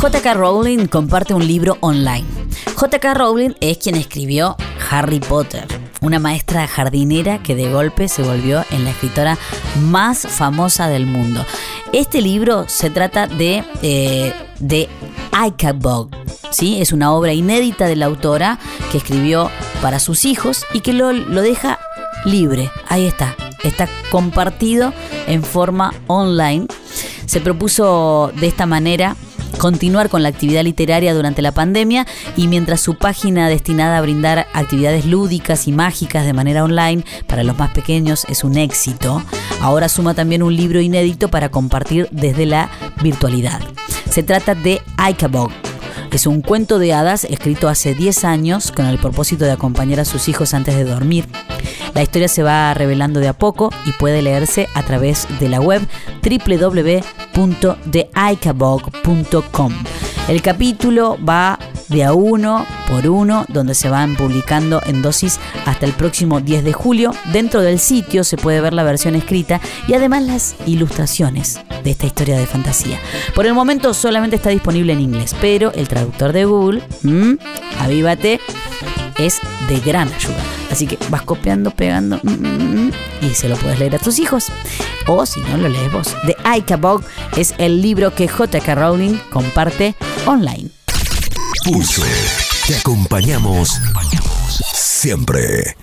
JK Rowling comparte un libro online. JK Rowling es quien escribió Harry Potter, una maestra jardinera que de golpe se volvió en la escritora más famosa del mundo. Este libro se trata de, eh, de Icabog, ¿sí? Es una obra inédita de la autora que escribió para sus hijos y que lo, lo deja libre. Ahí está, está compartido en forma online. Se propuso de esta manera continuar con la actividad literaria durante la pandemia y mientras su página destinada a brindar actividades lúdicas y mágicas de manera online para los más pequeños es un éxito, ahora suma también un libro inédito para compartir desde la virtualidad. Se trata de Icabog, es un cuento de hadas escrito hace 10 años con el propósito de acompañar a sus hijos antes de dormir. La historia se va revelando de a poco y puede leerse a través de la web El capítulo va de a uno por uno, donde se van publicando en dosis hasta el próximo 10 de julio. Dentro del sitio se puede ver la versión escrita y además las ilustraciones de esta historia de fantasía. Por el momento solamente está disponible en inglés, pero el traductor de Google, avívate, es de gran ayuda. Así que vas copiando, pegando y se lo puedes leer a tus hijos. O si no, lo lees vos. The Icabog es el libro que JK Rowling comparte online. Pulso. Te acompañamos siempre.